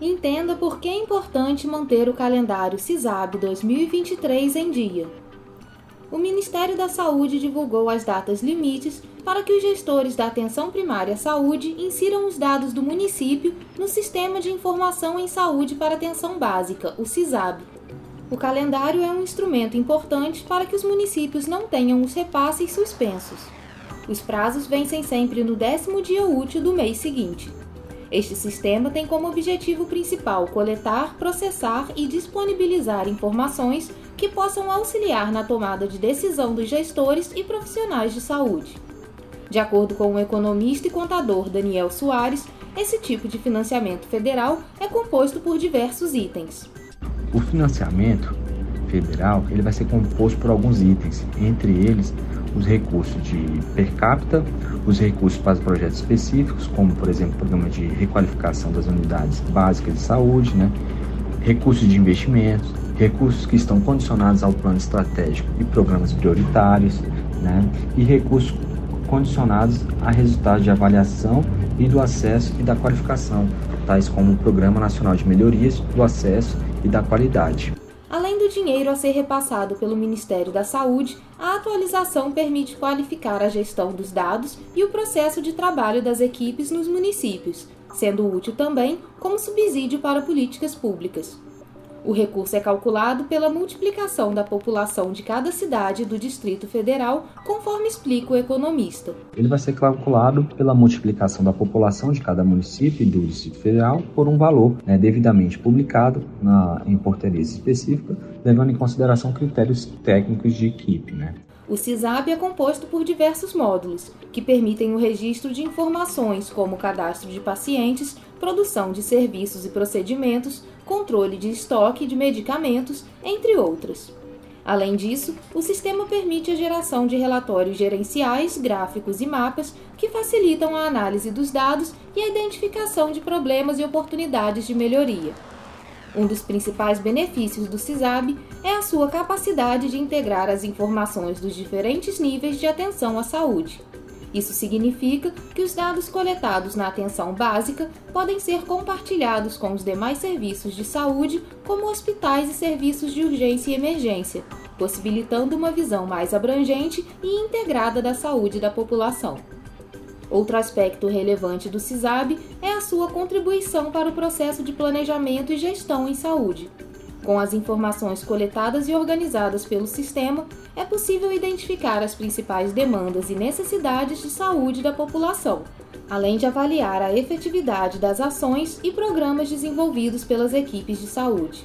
Entenda por que é importante manter o calendário CISAB 2023 em dia o Ministério da Saúde divulgou as datas limites para que os gestores da Atenção Primária à Saúde insiram os dados do município no Sistema de Informação em Saúde para Atenção Básica, o CISAB. O calendário é um instrumento importante para que os municípios não tenham os repasses suspensos. Os prazos vencem sempre no décimo dia útil do mês seguinte. Este sistema tem como objetivo principal coletar, processar e disponibilizar informações que possam auxiliar na tomada de decisão dos gestores e profissionais de saúde. De acordo com o economista e contador Daniel Soares, esse tipo de financiamento federal é composto por diversos itens. O financiamento federal ele vai ser composto por alguns itens, entre eles os recursos de per capita, os recursos para projetos específicos, como por exemplo o programa de requalificação das unidades básicas de saúde, né? recursos de investimentos, recursos que estão condicionados ao plano estratégico e programas prioritários, né? e recursos condicionados a resultados de avaliação e do acesso e da qualificação, tais como o Programa Nacional de Melhorias do Acesso e da Qualidade. Além do dinheiro a ser repassado pelo Ministério da Saúde, a atualização permite qualificar a gestão dos dados e o processo de trabalho das equipes nos municípios, sendo útil também como subsídio para políticas públicas. O recurso é calculado pela multiplicação da população de cada cidade do Distrito Federal, conforme explica o economista. Ele vai ser calculado pela multiplicação da população de cada município do Distrito Federal por um valor né, devidamente publicado na, em portaria específica, levando em consideração critérios técnicos de equipe. Né? O CISAB é composto por diversos módulos, que permitem o registro de informações como cadastro de pacientes, produção de serviços e procedimentos, controle de estoque de medicamentos, entre outras. Além disso, o sistema permite a geração de relatórios gerenciais, gráficos e mapas que facilitam a análise dos dados e a identificação de problemas e oportunidades de melhoria. Um dos principais benefícios do CISAB é a sua capacidade de integrar as informações dos diferentes níveis de atenção à saúde. Isso significa que os dados coletados na atenção básica podem ser compartilhados com os demais serviços de saúde, como hospitais e serviços de urgência e emergência, possibilitando uma visão mais abrangente e integrada da saúde da população. Outro aspecto relevante do CISAB é a sua contribuição para o processo de planejamento e gestão em saúde. Com as informações coletadas e organizadas pelo sistema, é possível identificar as principais demandas e necessidades de saúde da população, além de avaliar a efetividade das ações e programas desenvolvidos pelas equipes de saúde.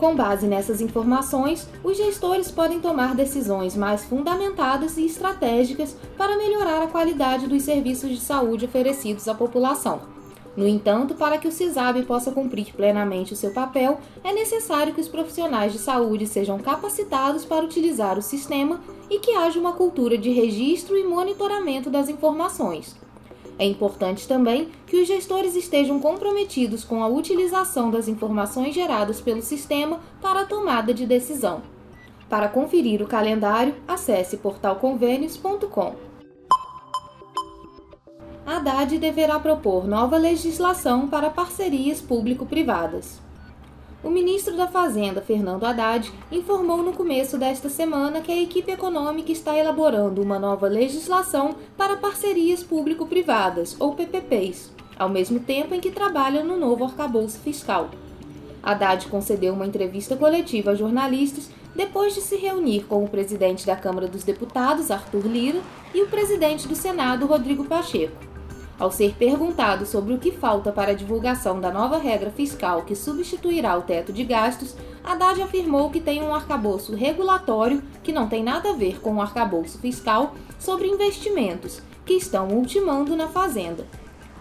Com base nessas informações, os gestores podem tomar decisões mais fundamentadas e estratégicas para melhorar a qualidade dos serviços de saúde oferecidos à população. No entanto, para que o CISAB possa cumprir plenamente o seu papel, é necessário que os profissionais de saúde sejam capacitados para utilizar o sistema e que haja uma cultura de registro e monitoramento das informações. É importante também que os gestores estejam comprometidos com a utilização das informações geradas pelo sistema para a tomada de decisão. Para conferir o calendário, acesse portalconvênios.com. Haddad deverá propor nova legislação para parcerias público-privadas. O ministro da Fazenda, Fernando Haddad, informou no começo desta semana que a equipe econômica está elaborando uma nova legislação para parcerias público-privadas, ou PPPs, ao mesmo tempo em que trabalha no novo arcabouço fiscal. Haddad concedeu uma entrevista coletiva a jornalistas depois de se reunir com o presidente da Câmara dos Deputados, Arthur Lira, e o presidente do Senado, Rodrigo Pacheco. Ao ser perguntado sobre o que falta para a divulgação da nova regra fiscal que substituirá o teto de gastos, Haddad afirmou que tem um arcabouço regulatório que não tem nada a ver com o arcabouço fiscal sobre investimentos, que estão ultimando na Fazenda.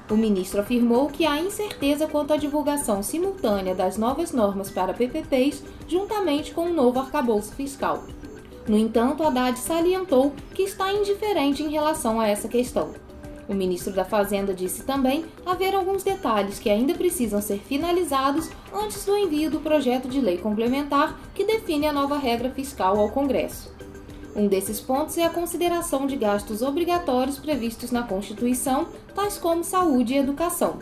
O ministro afirmou que há incerteza quanto à divulgação simultânea das novas normas para PPPs juntamente com o novo arcabouço fiscal. No entanto, Haddad salientou que está indiferente em relação a essa questão. O ministro da Fazenda disse também haver alguns detalhes que ainda precisam ser finalizados antes do envio do projeto de lei complementar que define a nova regra fiscal ao Congresso. Um desses pontos é a consideração de gastos obrigatórios previstos na Constituição, tais como saúde e educação.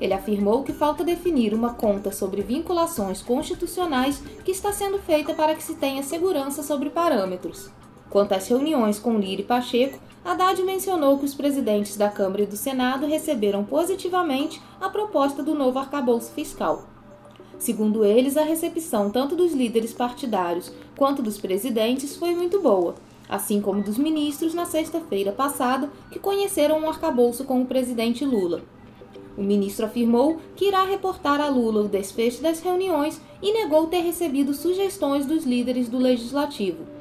Ele afirmou que falta definir uma conta sobre vinculações constitucionais que está sendo feita para que se tenha segurança sobre parâmetros. Quanto às reuniões com Lira e Pacheco, Haddad mencionou que os presidentes da Câmara e do Senado receberam positivamente a proposta do novo arcabouço fiscal. Segundo eles, a recepção tanto dos líderes partidários quanto dos presidentes foi muito boa, assim como dos ministros na sexta-feira passada, que conheceram um arcabouço com o presidente Lula. O ministro afirmou que irá reportar a Lula o desfecho das reuniões e negou ter recebido sugestões dos líderes do legislativo.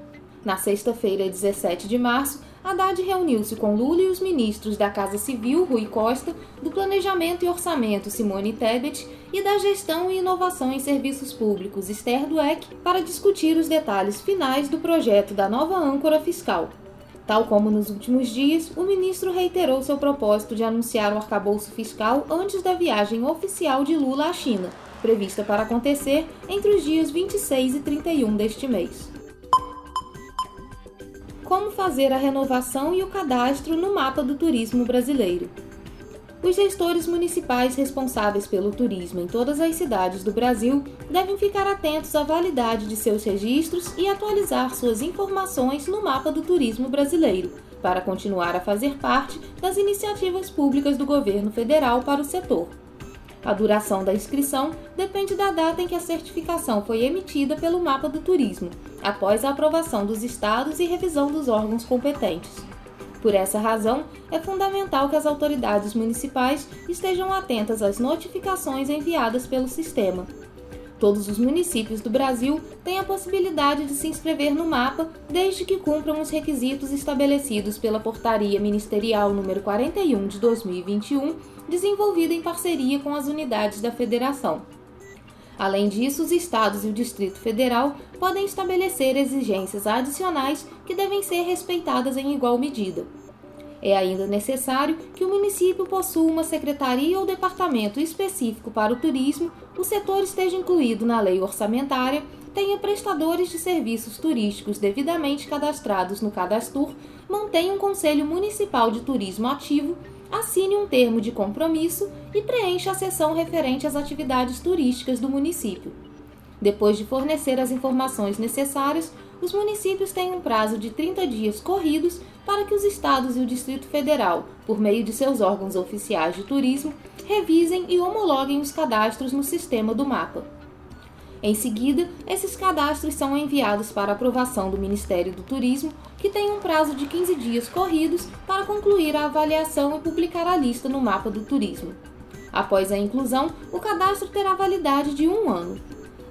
Na sexta-feira, 17 de março, Haddad reuniu-se com Lula e os ministros da Casa Civil, Rui Costa, do Planejamento e Orçamento, Simone Tebet, e da Gestão e Inovação em Serviços Públicos, Esther Dweck, para discutir os detalhes finais do projeto da nova âncora fiscal. Tal como nos últimos dias, o ministro reiterou seu propósito de anunciar o arcabouço fiscal antes da viagem oficial de Lula à China, prevista para acontecer entre os dias 26 e 31 deste mês. Como fazer a renovação e o cadastro no mapa do turismo brasileiro? Os gestores municipais responsáveis pelo turismo em todas as cidades do Brasil devem ficar atentos à validade de seus registros e atualizar suas informações no mapa do turismo brasileiro, para continuar a fazer parte das iniciativas públicas do governo federal para o setor. A duração da inscrição depende da data em que a certificação foi emitida pelo Mapa do Turismo, após a aprovação dos estados e revisão dos órgãos competentes. Por essa razão, é fundamental que as autoridades municipais estejam atentas às notificações enviadas pelo sistema. Todos os municípios do Brasil têm a possibilidade de se inscrever no mapa desde que cumpram os requisitos estabelecidos pela Portaria Ministerial número 41 de 2021, desenvolvida em parceria com as unidades da Federação. Além disso, os estados e o Distrito Federal podem estabelecer exigências adicionais que devem ser respeitadas em igual medida. É ainda necessário que o município possua uma secretaria ou departamento específico para o turismo, o setor esteja incluído na lei orçamentária, tenha prestadores de serviços turísticos devidamente cadastrados no Cadastur, mantenha um conselho municipal de turismo ativo assine um termo de compromisso e preencha a seção referente às atividades turísticas do município. Depois de fornecer as informações necessárias, os municípios têm um prazo de 30 dias corridos para que os estados e o Distrito Federal, por meio de seus órgãos oficiais de turismo, revisem e homologuem os cadastros no sistema do mapa. Em seguida, esses cadastros são enviados para aprovação do Ministério do Turismo, que tem um prazo de 15 dias corridos para concluir a avaliação e publicar a lista no mapa do turismo. Após a inclusão, o cadastro terá validade de um ano.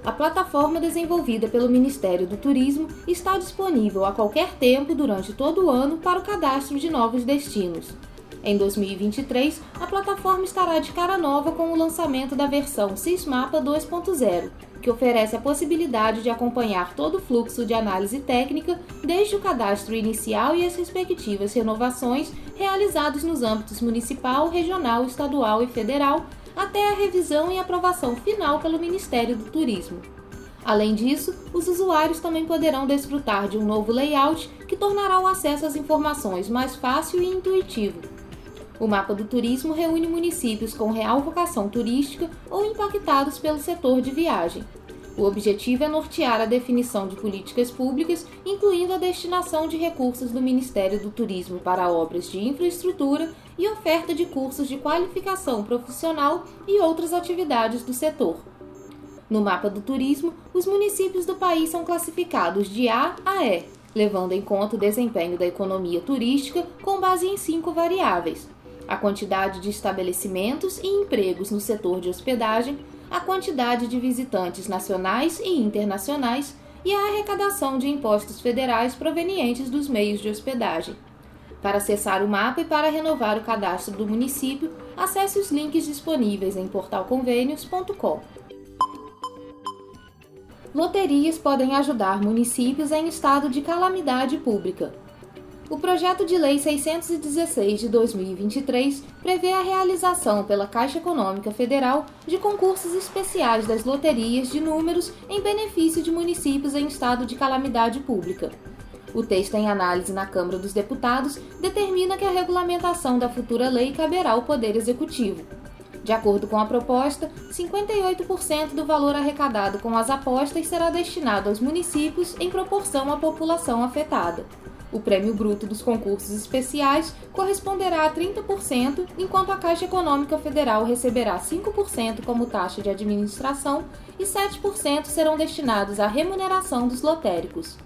A plataforma desenvolvida pelo Ministério do Turismo está disponível a qualquer tempo durante todo o ano para o cadastro de novos destinos. Em 2023, a plataforma estará de cara nova com o lançamento da versão Sysmapa 2.0, que oferece a possibilidade de acompanhar todo o fluxo de análise técnica, desde o cadastro inicial e as respectivas renovações realizados nos âmbitos municipal, regional, estadual e federal, até a revisão e aprovação final pelo Ministério do Turismo. Além disso, os usuários também poderão desfrutar de um novo layout que tornará o acesso às informações mais fácil e intuitivo o mapa do turismo reúne municípios com real vocação turística ou impactados pelo setor de viagem. O objetivo é nortear a definição de políticas públicas, incluindo a destinação de recursos do Ministério do Turismo para obras de infraestrutura e oferta de cursos de qualificação profissional e outras atividades do setor. No mapa do turismo, os municípios do país são classificados de A a E, levando em conta o desempenho da economia turística com base em cinco variáveis: a quantidade de estabelecimentos e empregos no setor de hospedagem, a quantidade de visitantes nacionais e internacionais e a arrecadação de impostos federais provenientes dos meios de hospedagem. Para acessar o mapa e para renovar o cadastro do município, acesse os links disponíveis em portalconvênios.com. loterias podem ajudar municípios em estado de calamidade pública. O projeto de lei 616 de 2023 prevê a realização pela Caixa Econômica Federal de concursos especiais das loterias de números em benefício de municípios em estado de calamidade pública. O texto em análise na Câmara dos Deputados determina que a regulamentação da futura lei caberá ao Poder Executivo. De acordo com a proposta, 58% do valor arrecadado com as apostas será destinado aos municípios em proporção à população afetada. O prêmio bruto dos concursos especiais corresponderá a 30%, enquanto a Caixa Econômica Federal receberá 5% como taxa de administração e 7% serão destinados à remuneração dos lotéricos.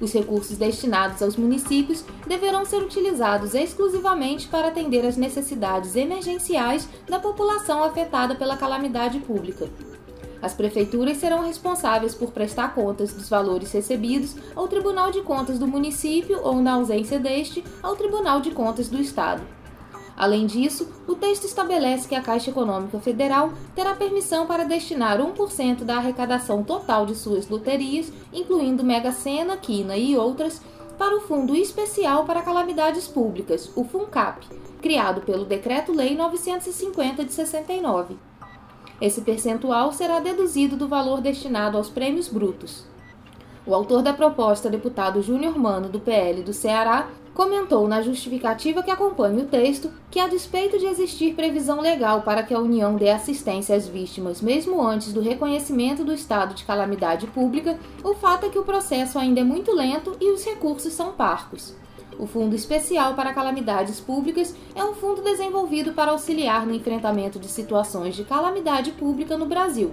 Os recursos destinados aos municípios deverão ser utilizados exclusivamente para atender às necessidades emergenciais da população afetada pela calamidade pública. As prefeituras serão responsáveis por prestar contas dos valores recebidos ao Tribunal de Contas do município ou, na ausência deste, ao Tribunal de Contas do Estado. Além disso, o texto estabelece que a Caixa Econômica Federal terá permissão para destinar 1% da arrecadação total de suas loterias, incluindo Mega Sena, Quina e outras, para o Fundo Especial para Calamidades Públicas, o FUNCAP, criado pelo Decreto-Lei 950 de 69. Esse percentual será deduzido do valor destinado aos prêmios brutos. O autor da proposta, deputado Júnior Mano, do PL do Ceará, comentou na justificativa que acompanha o texto que, a despeito de existir previsão legal para que a União dê assistência às vítimas mesmo antes do reconhecimento do estado de calamidade pública, o fato é que o processo ainda é muito lento e os recursos são parcos. O Fundo Especial para Calamidades Públicas é um fundo desenvolvido para auxiliar no enfrentamento de situações de calamidade pública no Brasil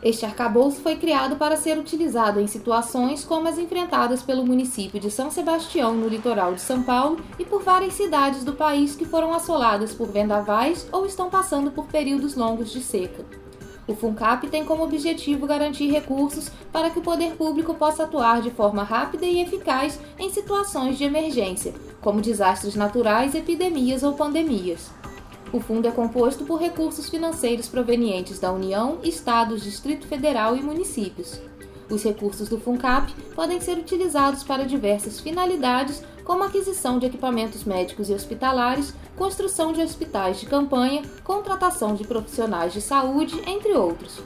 este arcabouço foi criado para ser utilizado em situações como as enfrentadas pelo município de São Sebastião, no litoral de São Paulo, e por várias cidades do país que foram assoladas por vendavais ou estão passando por períodos longos de seca. O FUNCAP tem como objetivo garantir recursos para que o poder público possa atuar de forma rápida e eficaz em situações de emergência, como desastres naturais, epidemias ou pandemias. O fundo é composto por recursos financeiros provenientes da União, Estados, Distrito Federal e municípios. Os recursos do FUNCAP podem ser utilizados para diversas finalidades, como aquisição de equipamentos médicos e hospitalares, construção de hospitais de campanha, contratação de profissionais de saúde, entre outros.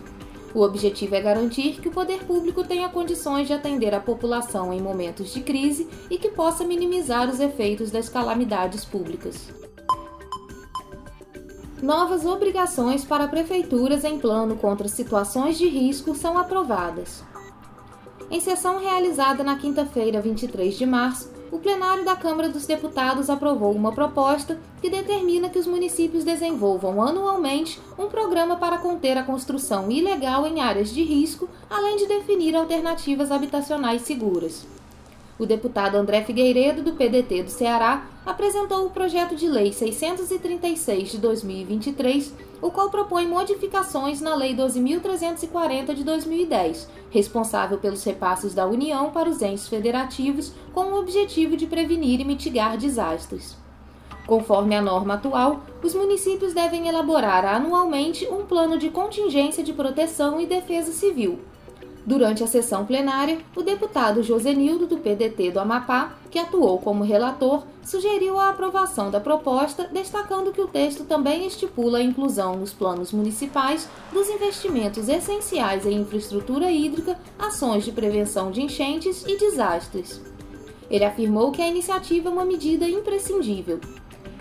O objetivo é garantir que o poder público tenha condições de atender a população em momentos de crise e que possa minimizar os efeitos das calamidades públicas novas obrigações para prefeituras em plano contra situações de risco são aprovadas. Em sessão realizada na quinta-feira, 23 de março, o plenário da Câmara dos Deputados aprovou uma proposta que determina que os municípios desenvolvam anualmente um programa para conter a construção ilegal em áreas de risco, além de definir alternativas habitacionais seguras. O deputado André Figueiredo, do PDT do Ceará, apresentou o projeto de lei 636 de 2023, o qual propõe modificações na Lei 12.340 de 2010, responsável pelos repasses da União para os entes federativos, com o objetivo de prevenir e mitigar desastres. Conforme a norma atual, os municípios devem elaborar anualmente um plano de contingência de proteção e defesa civil Durante a sessão plenária, o deputado Josenildo, do PDT do Amapá, que atuou como relator, sugeriu a aprovação da proposta, destacando que o texto também estipula a inclusão nos planos municipais dos investimentos essenciais em infraestrutura hídrica, ações de prevenção de enchentes e desastres. Ele afirmou que a iniciativa é uma medida imprescindível.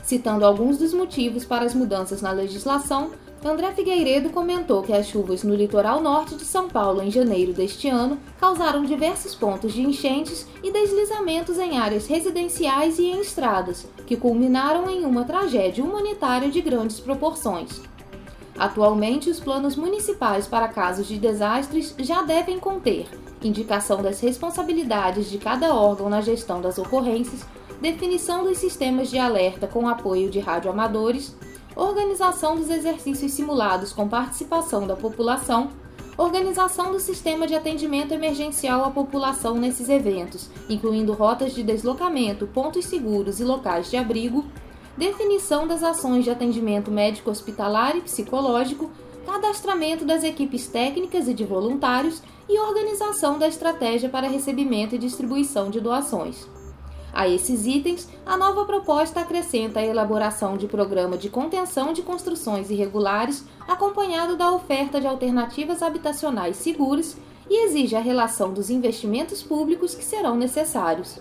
Citando alguns dos motivos para as mudanças na legislação, André Figueiredo comentou que as chuvas no litoral norte de São Paulo em janeiro deste ano causaram diversos pontos de enchentes e deslizamentos em áreas residenciais e em estradas, que culminaram em uma tragédia humanitária de grandes proporções. Atualmente, os planos municipais para casos de desastres já devem conter indicação das responsabilidades de cada órgão na gestão das ocorrências, definição dos sistemas de alerta com apoio de radioamadores, organização dos exercícios simulados com participação da população, organização do sistema de atendimento emergencial à população nesses eventos, incluindo rotas de deslocamento, pontos seguros e locais de abrigo, definição das ações de atendimento médico hospitalar e psicológico, cadastramento das equipes técnicas e de voluntários e organização da estratégia para recebimento e distribuição de doações. A esses itens, a nova proposta acrescenta a elaboração de programa de contenção de construções irregulares, acompanhado da oferta de alternativas habitacionais seguras e exige a relação dos investimentos públicos que serão necessários.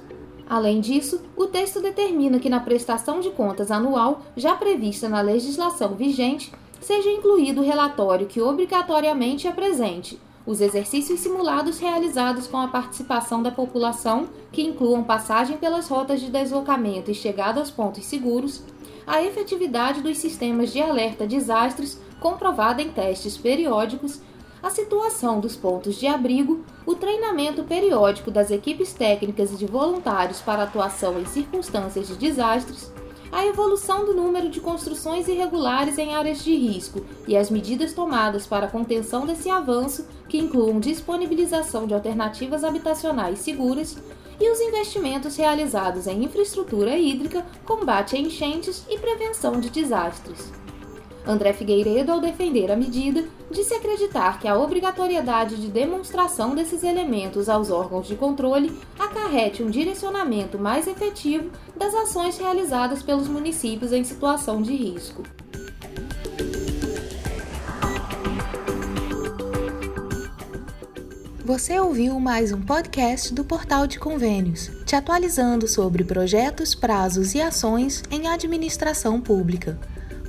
Além disso, o texto determina que na prestação de contas anual, já prevista na legislação vigente, seja incluído o relatório que obrigatoriamente apresente os exercícios simulados realizados com a participação da população, que incluam passagem pelas rotas de deslocamento e chegada aos pontos seguros, a efetividade dos sistemas de alerta desastres comprovada em testes periódicos, a situação dos pontos de abrigo, o treinamento periódico das equipes técnicas e de voluntários para atuação em circunstâncias de desastres, a evolução do número de construções irregulares em áreas de risco e as medidas tomadas para a contenção desse avanço, que incluam disponibilização de alternativas habitacionais seguras, e os investimentos realizados em infraestrutura hídrica, combate a enchentes e prevenção de desastres. André Figueiredo, ao defender a medida, disse acreditar que a obrigatoriedade de demonstração desses elementos aos órgãos de controle acarrete um direcionamento mais efetivo das ações realizadas pelos municípios em situação de risco. Você ouviu mais um podcast do Portal de Convênios, te atualizando sobre projetos, prazos e ações em administração pública.